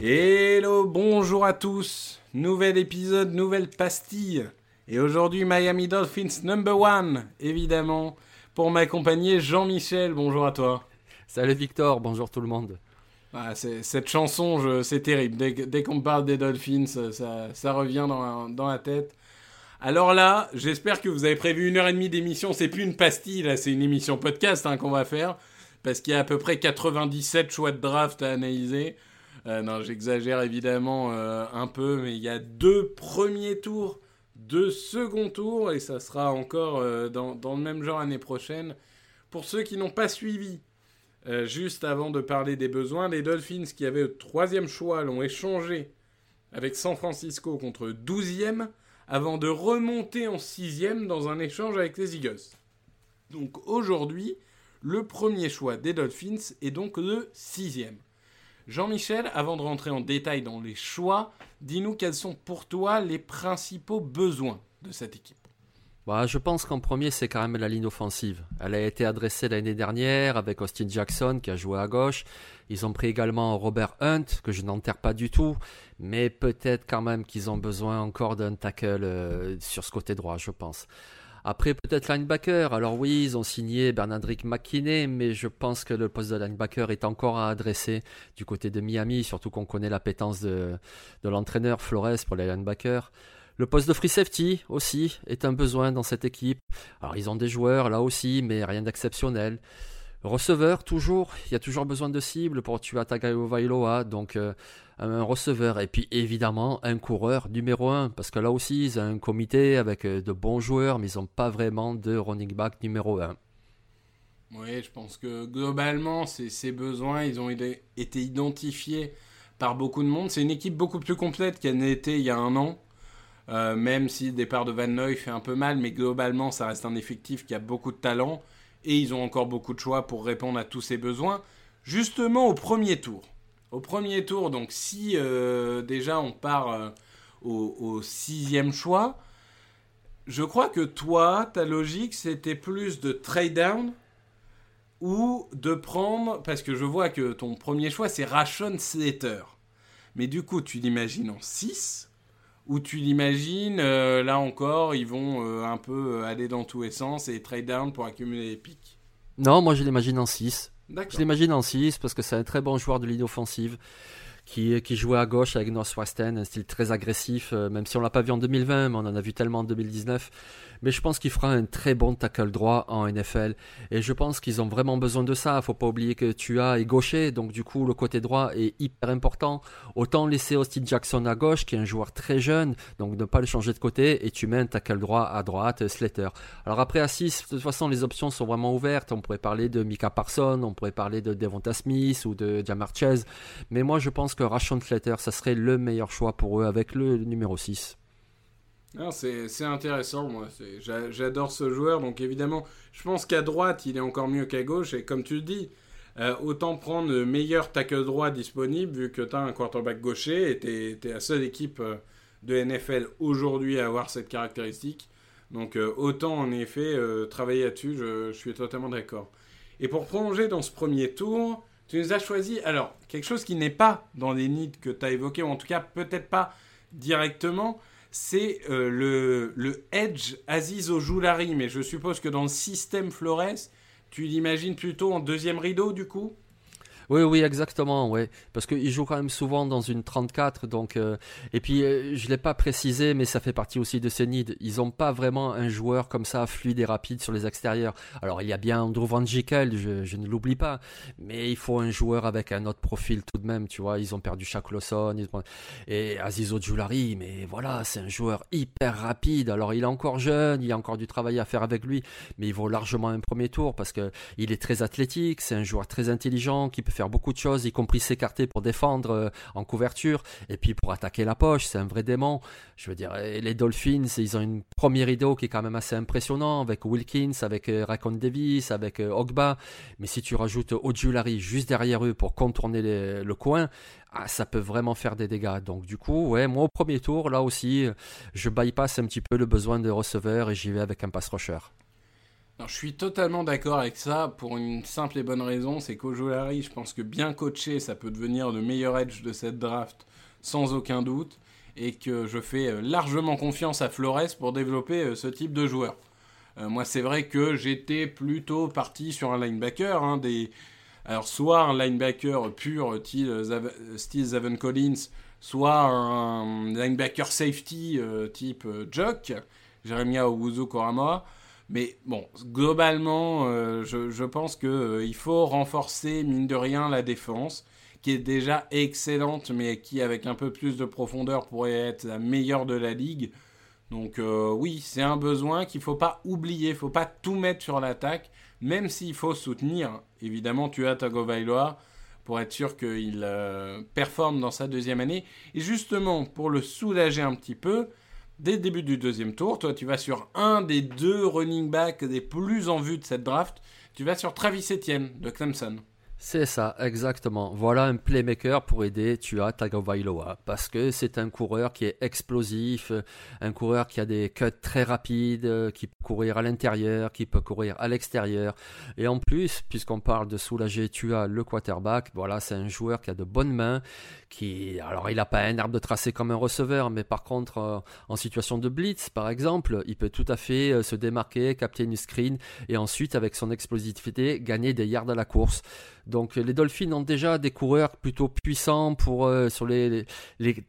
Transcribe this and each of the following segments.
Hello, bonjour à tous. Nouvel épisode, nouvelle pastille. Et aujourd'hui, Miami Dolphins number one, évidemment. Pour m'accompagner, Jean-Michel, bonjour à toi. Salut Victor, bonjour tout le monde. Ah, cette chanson, c'est terrible. Dès, qu'on parle des Dolphins, ça, revient dans la, tête. Alors là, j'espère que vous avez prévu une heure et demie d'émission. C'est plus une pastille, là, c'est une émission podcast hein, qu'on va faire. Parce qu'il y a à peu près 97 choix de draft à analyser. Euh, non, j'exagère évidemment euh, un peu, mais il y a deux premiers tours, deux seconds tours, et ça sera encore euh, dans, le même genre l'année prochaine. Pour ceux qui n'ont pas suivi, juste avant de parler des besoins, les Dolphins qui avaient le troisième choix l'ont échangé avec San Francisco contre 12e avant de remonter en sixième dans un échange avec les Eagles. Donc aujourd'hui, le premier choix des Dolphins est donc le sixième. Jean-Michel, avant de rentrer en détail dans les choix, dis-nous quels sont pour toi les principaux besoins de cette équipe. Bah, je pense qu'en premier, c'est quand même la ligne offensive. Elle a été adressée l'année dernière avec Austin Jackson qui a joué à gauche. Ils ont pris également Robert Hunt, que je n'enterre pas du tout, mais peut-être quand même qu'ils ont besoin encore d'un tackle euh, sur ce côté droit, je pense. Après, peut-être linebacker. Alors oui, ils ont signé Bernardrick McKinney, mais je pense que le poste de linebacker est encore à adresser du côté de Miami, surtout qu'on connaît l'appétence de, de l'entraîneur Flores pour les linebackers. Le poste de free safety aussi est un besoin dans cette équipe. Alors ils ont des joueurs là aussi, mais rien d'exceptionnel. Receveur, toujours, il y a toujours besoin de cibles pour tuer Tagayo donc euh, un receveur. Et puis évidemment, un coureur numéro 1, parce que là aussi, ils ont un comité avec euh, de bons joueurs, mais ils n'ont pas vraiment de running back numéro 1. Oui, je pense que globalement, ces, besoins, ils ont été identifiés par beaucoup de monde. C'est une équipe beaucoup plus complète qu'elle n'était il y a un an. Euh, même si le départ de Van Noy fait un peu mal, mais globalement, ça reste un effectif qui a beaucoup de talent et ils ont encore beaucoup de choix pour répondre à tous ces besoins. Justement au premier tour. Au premier tour, donc si euh, déjà on part euh, au, sixième choix, je crois que toi, ta logique, c'était plus de trade down ou de prendre, parce que je vois que ton premier choix, c'est Ration Slater. Mais du coup, tu l'imagines en 6 ou tu l'imagines, euh, là encore, ils vont euh, un peu euh, aller dans tous les sens et trade down pour accumuler les pics. Non, moi je l'imagine en 6. Je l'imagine en 6 parce que c'est un très bon joueur de ligne offensive qui, qui jouait à gauche avec Northwestern, un style très agressif, même si on l'a pas vu en 2020, mais on en a vu tellement en 2019 mais je pense qu'il fera un très bon tackle droit en NFL. Et je pense qu'ils ont vraiment besoin de ça. Faut pas oublier que tu as est gaucher, donc du coup le côté droit est hyper important. Autant laisser Austin Jackson à gauche, qui est un joueur très jeune, donc ne pas le changer de côté, et tu mets un tackle droit à droite, Slater. Alors après à 6, de toute façon les options sont vraiment ouvertes. On pourrait parler de Mika Parson, on pourrait parler de Devonta Smith ou de Jamar Chase. Mais moi je pense que Rashon Slater, ça serait le meilleur choix pour eux avec le numéro 6. C'est intéressant, moi. J'adore ce joueur. Donc évidemment, je pense qu'à droite, il est encore mieux qu'à gauche. Et comme tu le dis, euh, autant prendre le meilleur tackle droit disponible, vu que tu as un quarterback gaucher et tu es, la seule équipe euh, de NFL aujourd'hui à avoir cette caractéristique. Donc euh, autant en effet travailler là-dessus, je, suis totalement d'accord. Et pour prolonger dans ce premier tour, tu nous as choisi, alors, quelque chose qui n'est pas dans les nids que tu as évoqué, ou en tout cas peut-être pas directement, c'est euh, le, le Edge Aziz Ojulari. Mais je suppose que dans le système Flores, tu l'imagines plutôt en deuxième rideau du coup? Oui, oui, exactement, ouais. Parce qu'il joue quand même souvent dans une 34, donc euh, et puis euh, je l'ai pas précisé, mais ça fait partie aussi de ces nids. Ils ont pas vraiment un joueur comme ça fluide et rapide sur les extérieurs. Alors il y a bien Andrew Van Gikel, je, ne l'oublie pas, mais il faut un joueur avec un autre profil tout de même, tu vois. Ils ont perdu Shaq Lawson et Aziz Ojulari, mais voilà, c'est un joueur hyper rapide. Alors il est encore jeune, il y a encore du travail à faire avec lui, mais il vaut largement un premier tour parce que il est très athlétique, c'est un joueur très intelligent qui peut faire beaucoup de choses, y compris s'écarter pour défendre euh, en couverture, et puis pour attaquer la poche, c'est un vrai démon. Je veux dire, les Dolphins, ils ont une première rideau qui est quand même assez impressionnant, avec Wilkins, avec euh, Racon Davis, avec euh, Ogba, mais si tu rajoutes Ojulari juste derrière eux pour contourner le coin, ah, ça peut vraiment faire des dégâts. Donc du coup, ouais, moi au premier tour, là aussi, je bypass un petit peu le besoin de receveur et j'y vais avec un pass rusher je suis totalement d'accord avec ça pour une simple et bonne raison, c'est qu'Ojolari, je pense que bien coaché, ça peut devenir le meilleur edge de cette draft sans aucun doute, et que je fais euh, largement confiance à Flores pour développer euh, ce type de joueur. Euh, moi, c'est vrai que j'étais plutôt parti sur un linebacker, hein, des... alors soit un linebacker pur, style Zaven Collins, soit un linebacker safety type Jock, Jeremiah Owuzu Korama. Mais bon, globalement, euh, je, pense qu'il euh, faut renforcer, mine de rien, la défense, qui est déjà excellente, mais qui, avec un peu plus de profondeur, pourrait être la meilleure de la ligue. Donc euh, oui, c'est un besoin qu'il ne faut pas oublier, il ne faut pas tout mettre sur l'attaque, même s'il faut soutenir. Évidemment, tu as Tagovailoa pour être sûr qu'il performe dans sa deuxième année. Et justement, pour le soulager un petit peu, dès le début du deuxième tour, toi tu vas sur un des deux running backs des plus en vue de cette draft, tu vas sur Travis Etienne de Clemson. C'est ça, exactement. Voilà un playmaker pour aider Tua Tagovailoa parce que c'est un coureur qui est explosif, un coureur qui a des cuts très rapides, qui peut courir à l'intérieur, qui peut courir à l'extérieur. Et en plus, puisqu'on parle de soulager Tua, le quarterback, voilà, c'est un joueur qui a de bonnes mains, qui, alors il n'a pas un arbre de tracé comme un receveur, mais par contre, euh, en situation de blitz, par exemple, il peut tout à fait euh, se démarquer, capter une screen et ensuite, avec son explosivité, gagner des yards à la course. Donc les Dolphins ont déjà des coureurs plutôt puissants pour, euh, sur les,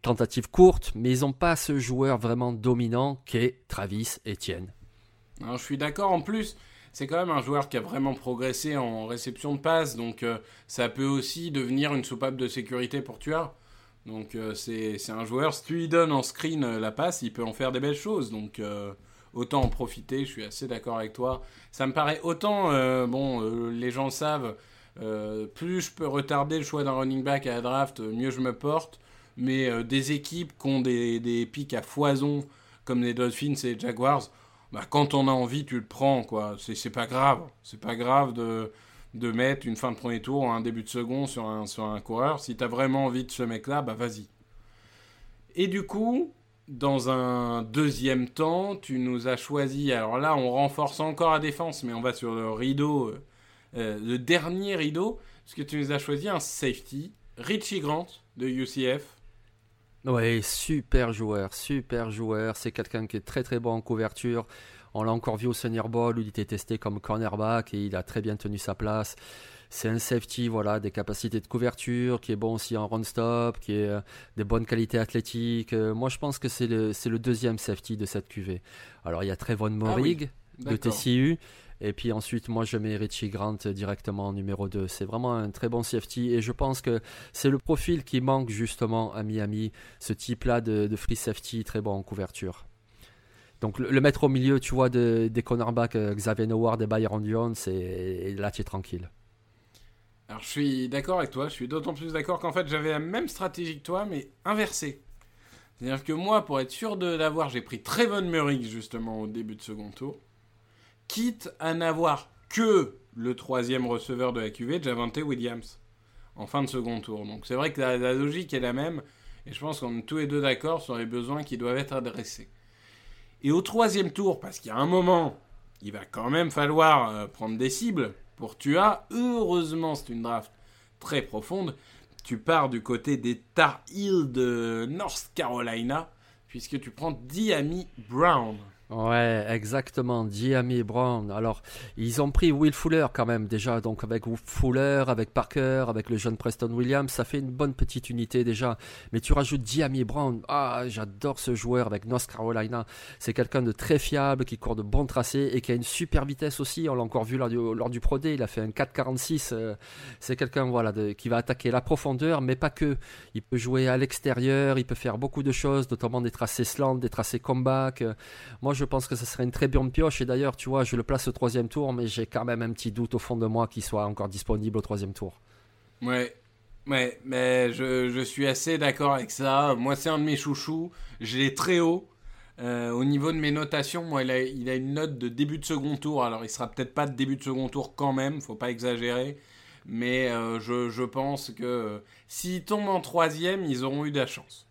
tentatives courtes, mais ils n'ont pas ce joueur vraiment dominant qu'est Travis Etienne. Je suis d'accord en plus. C'est quand même un joueur qui a vraiment progressé en réception de passe, donc euh, ça peut aussi devenir une soupape de sécurité pour Tuar. Donc euh, c'est un joueur, si tu lui donnes en screen la passe, il peut en faire des belles choses. Donc autant en profiter, je suis assez d'accord avec toi. Ça me paraît autant, bon, les gens savent, euh, plus je peux retarder le choix d'un running back à la draft, mieux je me porte. Mais euh, des équipes qui ont des, des pics à foison, comme les Dolphins et les Jaguars, bah, quand on a envie, tu le prends. quoi. C'est pas grave. C'est pas grave de, de mettre une fin de premier tour ou un début de second sur un, sur un coureur. Si tu as vraiment envie de ce mec-là, bah vas-y. Et du coup, dans un deuxième temps, tu nous as choisi. Alors là, on renforce encore la défense, mais on va sur le rideau euh, le dernier rideau, parce que tu nous as choisi un safety, Richie Grant de UCF. Oui, super joueur, super joueur. C'est quelqu'un qui est très très bon en couverture. On l'a encore vu au Senior Bowl où il était testé comme cornerback et il a très bien tenu sa place. C'est un safety, voilà, des capacités de couverture, qui est bon aussi en run stop, qui est euh, des bonnes qualités athlétiques. Euh, moi, je pense que c'est le, le, deuxième safety de cette QV. Alors, il y a Trevon Morig ah de TCU. Et puis ensuite, moi, je mets Richie Grant directement en numéro 2. C'est vraiment un très bon safety. Et je pense que c'est le profil qui manque justement à Miami. Ce type-là de, free safety, très bon en couverture. Donc le, mettre au milieu, tu vois, des cornerbacks euh, Xavier Howard et Byron Jones, et, là, tu es tranquille. Alors je suis d'accord avec toi. Je suis d'autant plus d'accord qu'en fait, j'avais la même stratégie que toi, mais inversée. C'est-à-dire que moi, pour être sûr de l'avoir, j'ai pris Trevon Murray justement au début de second tour quitte à n'avoir que le troisième receveur de la QV, Javante Williams, en fin de second tour. Donc c'est vrai que la, logique est la même, et je pense qu'on est tous les deux d'accord sur les besoins qui doivent être adressés. Et au troisième tour, parce qu'il y a un moment, il va quand même falloir euh, prendre des cibles pour Tua. Heureusement, c'est une draft très profonde. Tu pars du côté des Tar Heels de North Carolina, puisque tu prends Diami Brown. Ouais, exactement. Diami Brown. Alors, ils ont pris Will Fuller quand même déjà. Donc avec Fuller, avec Parker, avec le jeune Preston Williams, ça fait une bonne petite unité déjà. Mais tu rajoutes Diami Brown. Ah, j'adore ce joueur avec North Carolina. C'est quelqu'un de très fiable, qui court de bons tracés et qui a une super vitesse aussi. On l'a encore vu lors du, lors du Pro Day. Il a fait un 4,46. Euh, c'est quelqu'un voilà qui va attaquer la profondeur, mais pas que. Il peut jouer à l'extérieur. Il peut faire beaucoup de choses, notamment des tracés slant, des tracés comeback. Moi, je je pense que ce serait une très bonne pioche. Et d'ailleurs, tu vois, je le place au troisième tour, mais j'ai quand même un petit doute au fond de moi qu'il soit encore disponible au troisième tour. Ouais, ouais, mais je, suis assez d'accord avec ça. Moi, c'est un de mes chouchous. Je l'ai très haut. Euh, au niveau de mes notations, moi, il a, une note de début de second tour. Alors, il sera peut-être pas de début de second tour quand même, faut pas exagérer. Mais euh, je, je, pense que euh, s'ils tombent en troisième, ils auront eu de la chance.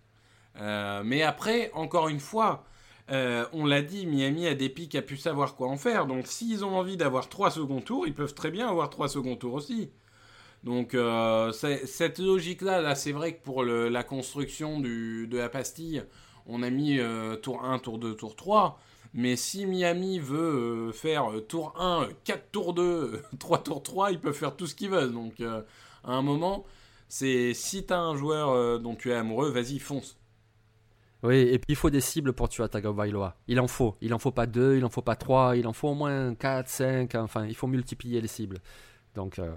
Euh, mais après, encore une fois, euh, on l'a dit, Miami a des pics, a pu savoir quoi en faire. Donc, s'ils ont envie d'avoir trois second tours, ils peuvent très bien avoir trois second tours aussi. Donc, euh, cette logique-là, là, c'est vrai que pour le, la construction du, de la pastille, on a mis euh, tour 1, tour 2, tour 3. Mais si Miami veut euh, faire tour 1, 4 tours 2, 3 tours 3, ils peuvent faire tout ce qu'ils veulent. Donc, euh, à un moment, c'est si t'as un joueur euh, dont tu es amoureux, vas-y, fonce. Oui, et puis il faut des cibles pour tuer Tagovailoa. Il en faut. Il en faut pas deux, il en faut pas trois, il en faut au moins 4, 5. Enfin, il faut multiplier les cibles. Donc, euh,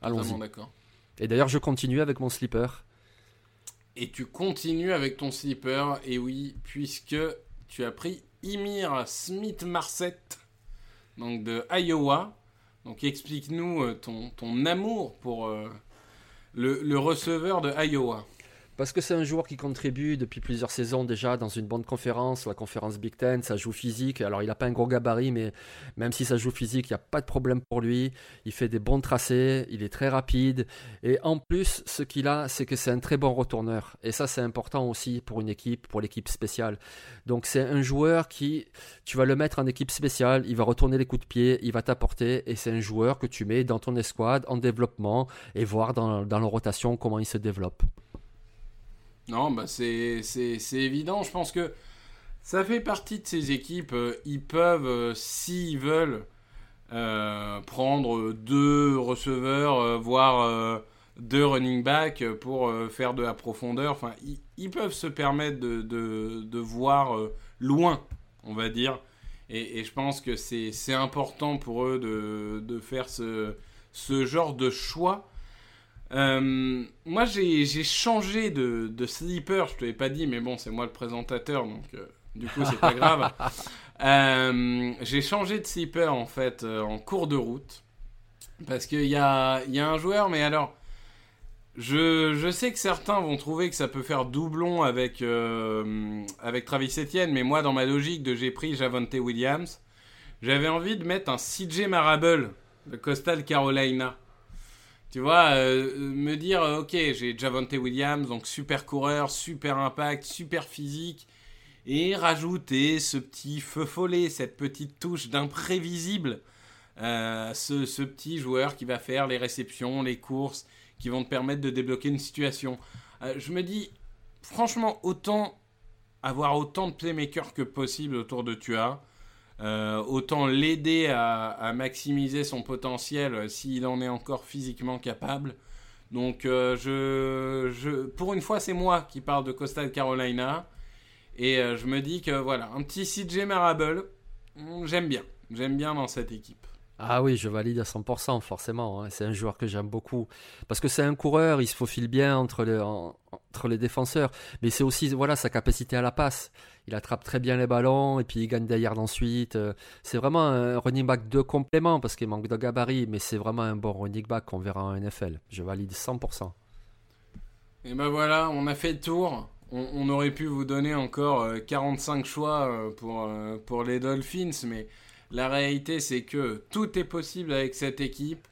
allons-y. d'accord. Et d'ailleurs, je continue avec mon slipper. Et tu continues avec ton slipper, et oui, puisque tu as pris Imir Smith-Marset, donc de Iowa. Donc explique-nous euh, ton, ton, amour pour euh, le, le, receveur de Iowa. Parce que c'est un joueur qui contribue depuis plusieurs saisons déjà dans une bonne conférence, la conférence Big Ten, ça joue physique. Alors il n'a pas un gros gabarit, mais même si ça joue physique, il n'y a pas de problème pour lui. Il fait des bons tracés, il est très rapide. Et en plus, ce qu'il a, c'est que c'est un très bon retourneur. Et ça, c'est important aussi pour une équipe, pour l'équipe spéciale. Donc c'est un joueur qui, tu vas le mettre en équipe spéciale, il va retourner les coups de pied, il va t'apporter. Et c'est un joueur que tu mets dans ton escouade en développement et voir dans, dans la rotation comment il se développe. Non, bah c'est évident. Je pense que ça fait partie de ces équipes. Euh, ils peuvent, euh, s'ils veulent, euh, prendre deux receveurs, voire deux running backs pour faire de la profondeur. Enfin, ils, peuvent se permettre de, voir loin, on va dire. Et, je pense que c'est important pour eux de, faire ce genre de choix. Euh, moi, j'ai changé de, de sleeper. Je te l'ai pas dit, mais bon, c'est moi le présentateur, donc euh, du coup, c'est pas grave. Euh, j'ai changé de sleeper en fait en cours de route parce qu'il y a, y a un joueur, mais alors. Je, je, sais que certains vont trouver que ça peut faire doublon avec, avec Travis Etienne, mais moi, dans ma logique de j'ai pris Javante Williams, j'avais envie de mettre un CJ Marable de Coastal Carolina. Tu vois, euh, me dire, euh, ok, j'ai Javante Williams, donc super coureur, super impact, super physique, et rajouter ce petit feu follet, cette petite touche d'imprévisible, euh, ce, petit joueur qui va faire les réceptions, les courses, qui vont te permettre de débloquer une situation. Euh, je me dis, franchement, autant avoir autant de playmakers que possible autour de Tua. Euh, autant l'aider à, maximiser son potentiel euh, s'il en est encore physiquement capable. Donc, euh, je, je, pour une fois, c'est moi qui parle de Coastal Carolina. Et je me dis que voilà, un petit CJ Marable, j'aime bien. J'aime bien dans cette équipe. Ah oui, je valide à 100%, forcément. Hein. C'est un joueur que j'aime beaucoup. Parce que c'est un coureur, il se faufile bien entre les, défenseurs. Mais c'est aussi voilà, sa capacité à la passe. Il attrape très bien les ballons et puis il gagne derrière ensuite. C'est vraiment un running back de complément parce qu'il manque de gabarit. Mais c'est vraiment un bon running back qu'on verra en NFL. Je valide 100%. Et ben voilà, on a fait le tour. On, on aurait pu vous donner encore euh, 45 choix euh, pour, euh, pour les Dolphins, mais la réalité, c'est que tout est possible avec cette équipe.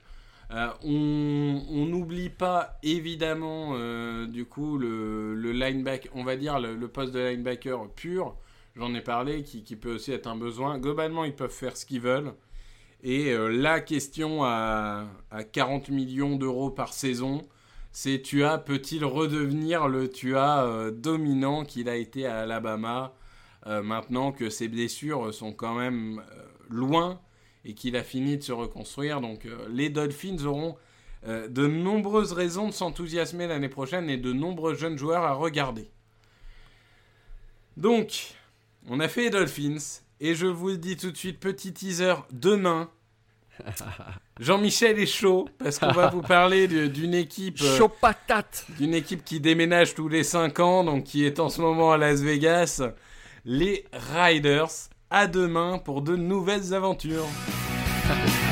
Euh, on n'oublie pas évidemment euh, du coup le, linebacker, on va dire le, poste de linebacker pur. J'en ai parlé, qui, peut aussi être un besoin. Globalement, ils peuvent faire ce qu'ils veulent. Et euh, la question à, à 40 millions d'euros par saison, c'est Tua peut-il redevenir le Tua dominant qu'il a été à Alabama maintenant que ses blessures sont quand même loin et qu'il a fini de se reconstruire. Donc euh, les Dolphins auront euh, de nombreuses raisons de s'enthousiasmer l'année prochaine et de nombreux jeunes joueurs à regarder. Donc, on a fait les Dolphins et je vous le dis tout de suite, petit teaser, demain. Jean-Michel est chaud parce qu'on va vous parler d'une équipe euh, chaud patate, d'une équipe qui déménage tous les 5 ans, donc qui est en ce moment à Las Vegas, les Riders à demain pour de nouvelles aventures.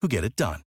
who get it done.